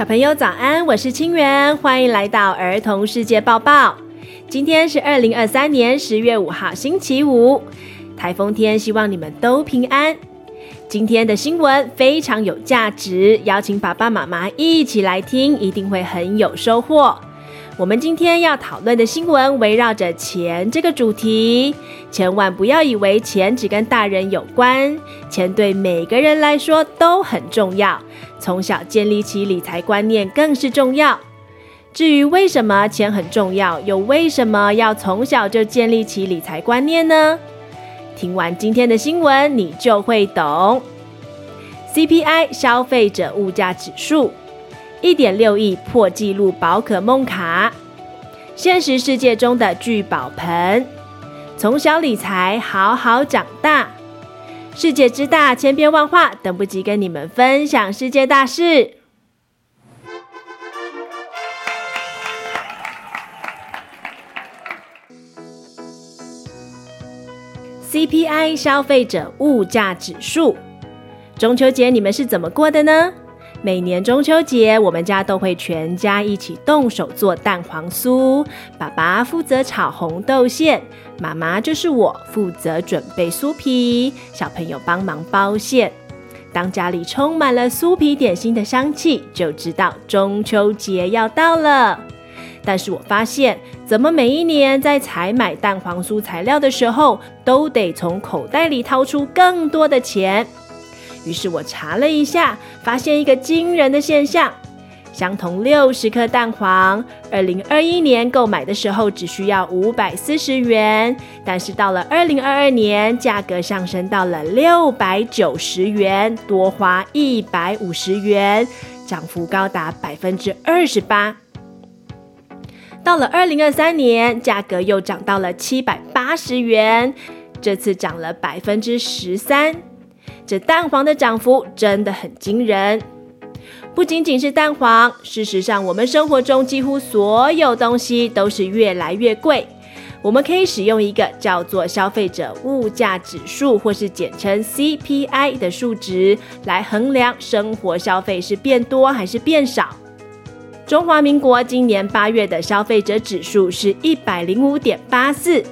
小朋友早安，我是清源，欢迎来到儿童世界报报。今天是二零二三年十月五号，星期五，台风天，希望你们都平安。今天的新闻非常有价值，邀请爸爸妈妈一起来听，一定会很有收获。我们今天要讨论的新闻围绕着钱这个主题，千万不要以为钱只跟大人有关，钱对每个人来说都很重要，从小建立起理财观念更是重要。至于为什么钱很重要，又为什么要从小就建立起理财观念呢？听完今天的新闻，你就会懂。CPI 消费者物价指数一点六亿破纪录宝可梦卡，现实世界中的聚宝盆，从小理财，好好长大。世界之大，千变万化，等不及跟你们分享世界大事。CPI 消费者物价指数，中秋节你们是怎么过的呢？每年中秋节，我们家都会全家一起动手做蛋黄酥。爸爸负责炒红豆馅，妈妈就是我负责准备酥皮，小朋友帮忙包馅。当家里充满了酥皮点心的香气，就知道中秋节要到了。但是我发现，怎么每一年在采买蛋黄酥材料的时候，都得从口袋里掏出更多的钱？于是我查了一下，发现一个惊人的现象：相同六十克蛋黄，二零二一年购买的时候只需要五百四十元，但是到了二零二二年，价格上升到了六百九十元，多花一百五十元，涨幅高达百分之二十八。到了二零二三年，价格又涨到了七百八十元，这次涨了百分之十三。这蛋黄的涨幅真的很惊人。不仅仅是蛋黄，事实上，我们生活中几乎所有东西都是越来越贵。我们可以使用一个叫做消费者物价指数，或是简称 CPI 的数值，来衡量生活消费是变多还是变少。中华民国今年八月的消费者指数是一百零五点八四，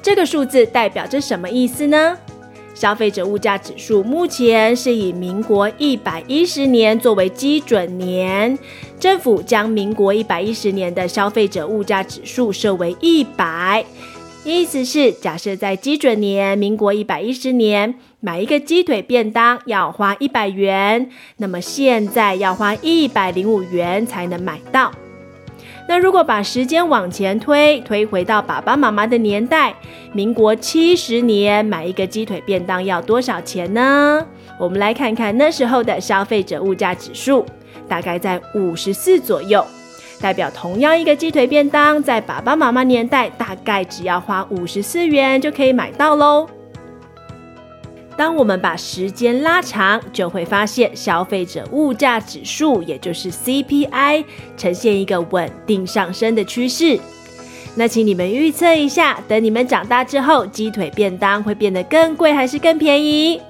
这个数字代表着什么意思呢？消费者物价指数目前是以民国一百一十年作为基准年，政府将民国一百一十年的消费者物价指数设为一百。意思是，假设在基准年，民国一百一十年，买一个鸡腿便当要花一百元，那么现在要花一百零五元才能买到。那如果把时间往前推，推回到爸爸妈妈的年代，民国七十年买一个鸡腿便当要多少钱呢？我们来看看那时候的消费者物价指数，大概在五十四左右。代表同样一个鸡腿便当，在爸爸妈妈年代大概只要花五十四元就可以买到喽。当我们把时间拉长，就会发现消费者物价指数，也就是 CPI，呈现一个稳定上升的趋势。那请你们预测一下，等你们长大之后，鸡腿便当会变得更贵还是更便宜？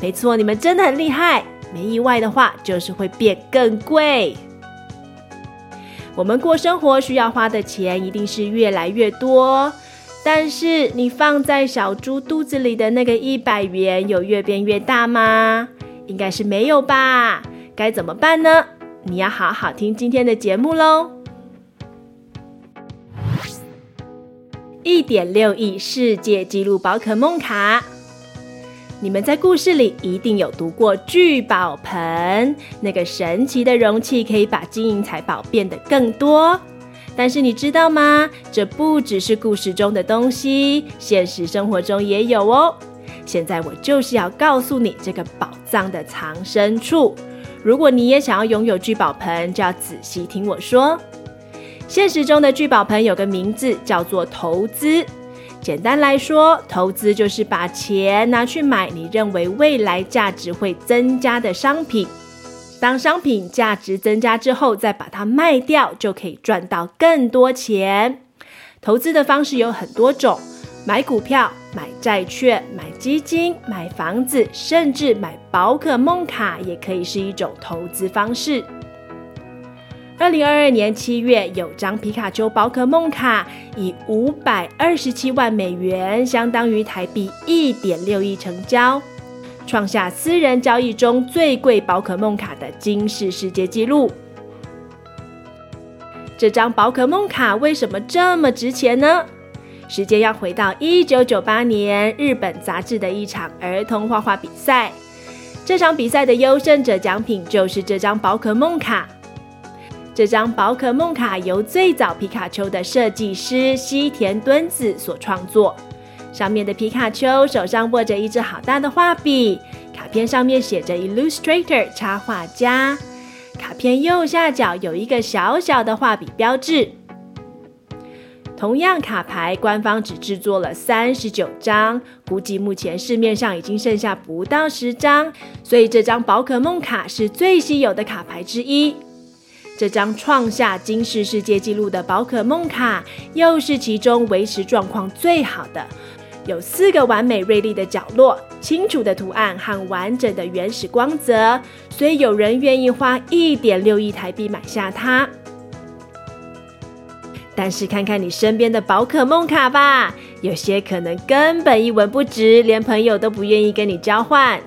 没错，你们真的很厉害。没意外的话，就是会变更贵。我们过生活需要花的钱一定是越来越多，但是你放在小猪肚子里的那个一百元有越变越大吗？应该是没有吧？该怎么办呢？你要好好听今天的节目喽！一点六亿世界纪录宝可梦卡。你们在故事里一定有读过聚宝盆，那个神奇的容器可以把金银财宝变得更多。但是你知道吗？这不只是故事中的东西，现实生活中也有哦。现在我就是要告诉你这个宝藏的藏身处。如果你也想要拥有聚宝盆，就要仔细听我说。现实中的聚宝盆有个名字叫做投资。简单来说，投资就是把钱拿去买你认为未来价值会增加的商品。当商品价值增加之后，再把它卖掉，就可以赚到更多钱。投资的方式有很多种，买股票、买债券、买基金、买房子，甚至买宝可梦卡，也可以是一种投资方式。二零二二年七月，有张皮卡丘宝可梦卡以五百二十七万美元，相当于台币一点六亿成交，创下私人交易中最贵宝可梦卡的惊世世界纪录。这张宝可梦卡为什么这么值钱呢？时间要回到一九九八年，日本杂志的一场儿童画画比赛，这场比赛的优胜者奖品就是这张宝可梦卡。这张宝可梦卡由最早皮卡丘的设计师西田敦子所创作，上面的皮卡丘手上握着一支好大的画笔，卡片上面写着 Illustrator 插画家，卡片右下角有一个小小的画笔标志。同样，卡牌官方只制作了三十九张，估计目前市面上已经剩下不到十张，所以这张宝可梦卡是最稀有的卡牌之一。这张创下金世世界纪录的宝可梦卡，又是其中维持状况最好的，有四个完美锐利的角落、清楚的图案和完整的原始光泽，所以有人愿意花一点六亿台币买下它。但是看看你身边的宝可梦卡吧，有些可能根本一文不值，连朋友都不愿意跟你交换。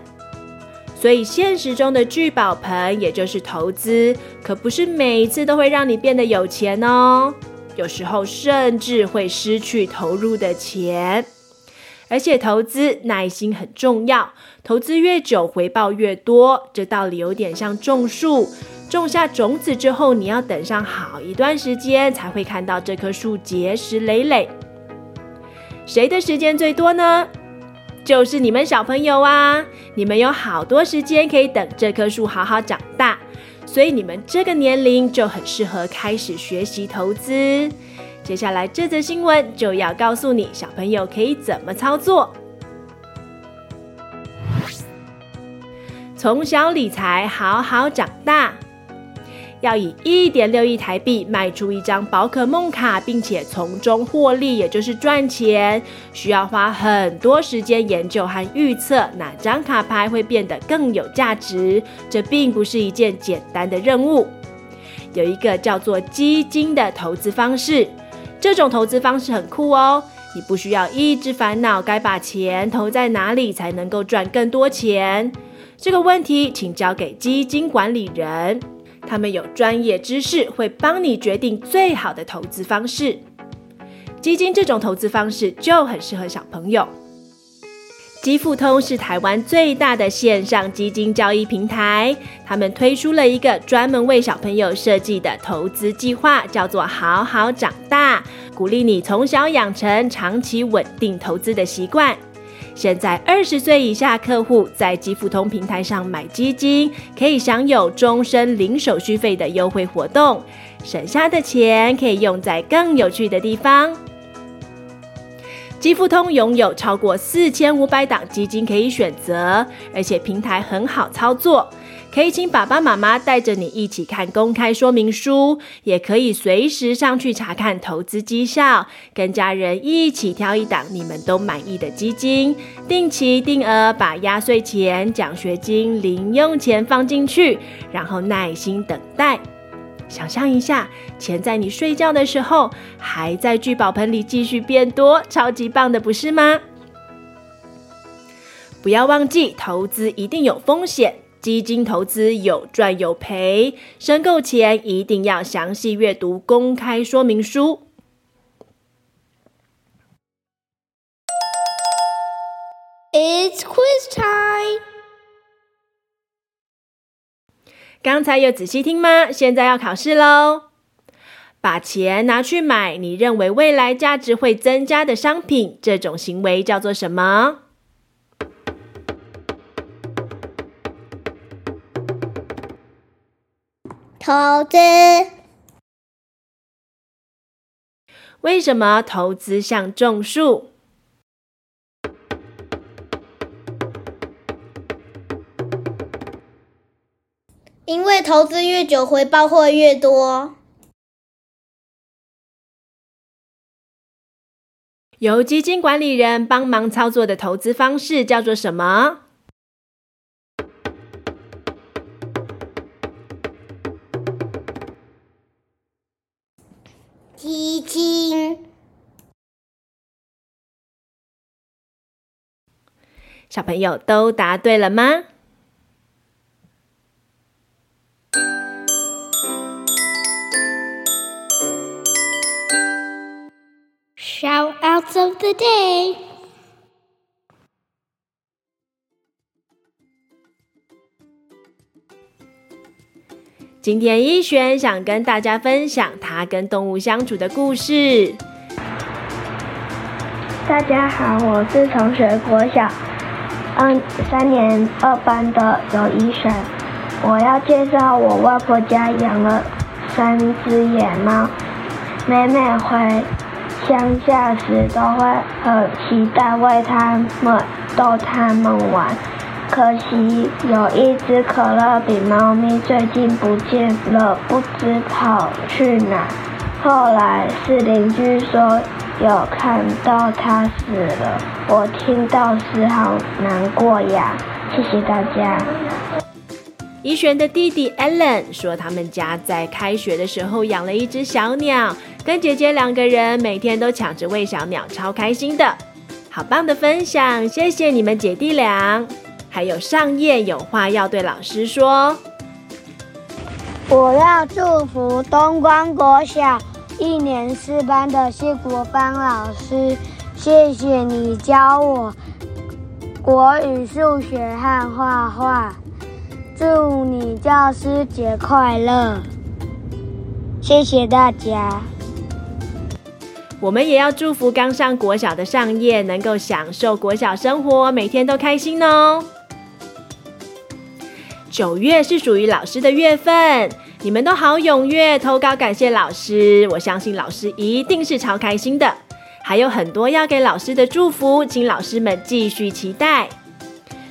所以，现实中的聚宝盆，也就是投资，可不是每一次都会让你变得有钱哦。有时候甚至会失去投入的钱。而且，投资耐心很重要，投资越久，回报越多。这道理有点像种树，种下种子之后，你要等上好一段时间，才会看到这棵树结实累累。谁的时间最多呢？就是你们小朋友啊，你们有好多时间可以等这棵树好好长大，所以你们这个年龄就很适合开始学习投资。接下来这则新闻就要告诉你，小朋友可以怎么操作。从小理财，好好长大。要以一点六亿台币卖出一张宝可梦卡，并且从中获利，也就是赚钱，需要花很多时间研究和预测哪张卡牌会变得更有价值。这并不是一件简单的任务。有一个叫做基金的投资方式，这种投资方式很酷哦。你不需要一直烦恼该把钱投在哪里才能够赚更多钱。这个问题请交给基金管理人。他们有专业知识，会帮你决定最好的投资方式。基金这种投资方式就很适合小朋友。基富通是台湾最大的线上基金交易平台，他们推出了一个专门为小朋友设计的投资计划，叫做“好好长大”，鼓励你从小养成长期稳定投资的习惯。现在二十岁以下客户在基富通平台上买基金，可以享有终身零手续费的优惠活动，省下的钱可以用在更有趣的地方。基富通拥有超过四千五百档基金可以选择，而且平台很好操作。可以请爸爸妈妈带着你一起看公开说明书，也可以随时上去查看投资绩效，跟家人一起挑一档你们都满意的基金，定期定额把压岁钱、奖学金、零用钱放进去，然后耐心等待。想象一下，钱在你睡觉的时候还在聚宝盆里继续变多，超级棒的，不是吗？不要忘记，投资一定有风险。基金投资有赚有赔，申购前一定要详细阅读公开说明书。刚才有仔细听吗？现在要考试喽！把钱拿去买你认为未来价值会增加的商品，这种行为叫做什么？投资。为什么投资像种树？因为投资越久，回报会越多。由基金管理人帮忙操作的投资方式叫做什么？基金。小朋友都答对了吗？Shoutouts of the day。今天一璇想跟大家分享他跟动物相处的故事。大家好，我是同学国小。嗯，三年二班的刘一璇，我要介绍我外婆家养了三只野猫，每每回乡下时都会很期待喂它们逗它们玩。可惜有一只可乐饼猫咪最近不见了，不知跑去哪。后来是邻居说。有看到它死了，我听到时好难过呀。谢谢大家。怡璇的弟弟 Allen 说，他们家在开学的时候养了一只小鸟，跟姐姐两个人每天都抢着喂小鸟，超开心的。好棒的分享，谢谢你们姐弟俩。还有上夜有话要对老师说，我要祝福东光国小。一年四班的谢国芳老师，谢谢你教我国语、数学和画画。祝你教师节快乐！谢谢大家。我们也要祝福刚上国小的上页能够享受国小生活，每天都开心哦。九月是属于老师的月份。你们都好踊跃投稿，感谢老师，我相信老师一定是超开心的。还有很多要给老师的祝福，请老师们继续期待。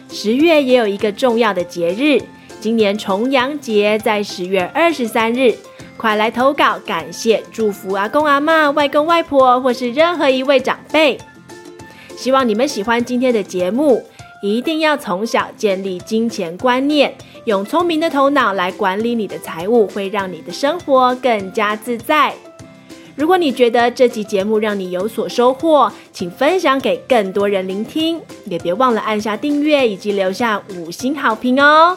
十月也有一个重要的节日，今年重阳节在十月二十三日，快来投稿，感谢祝福阿公阿嬷、外公外婆或是任何一位长辈。希望你们喜欢今天的节目，一定要从小建立金钱观念。用聪明的头脑来管理你的财务，会让你的生活更加自在。如果你觉得这集节目让你有所收获，请分享给更多人聆听，也别忘了按下订阅以及留下五星好评哦。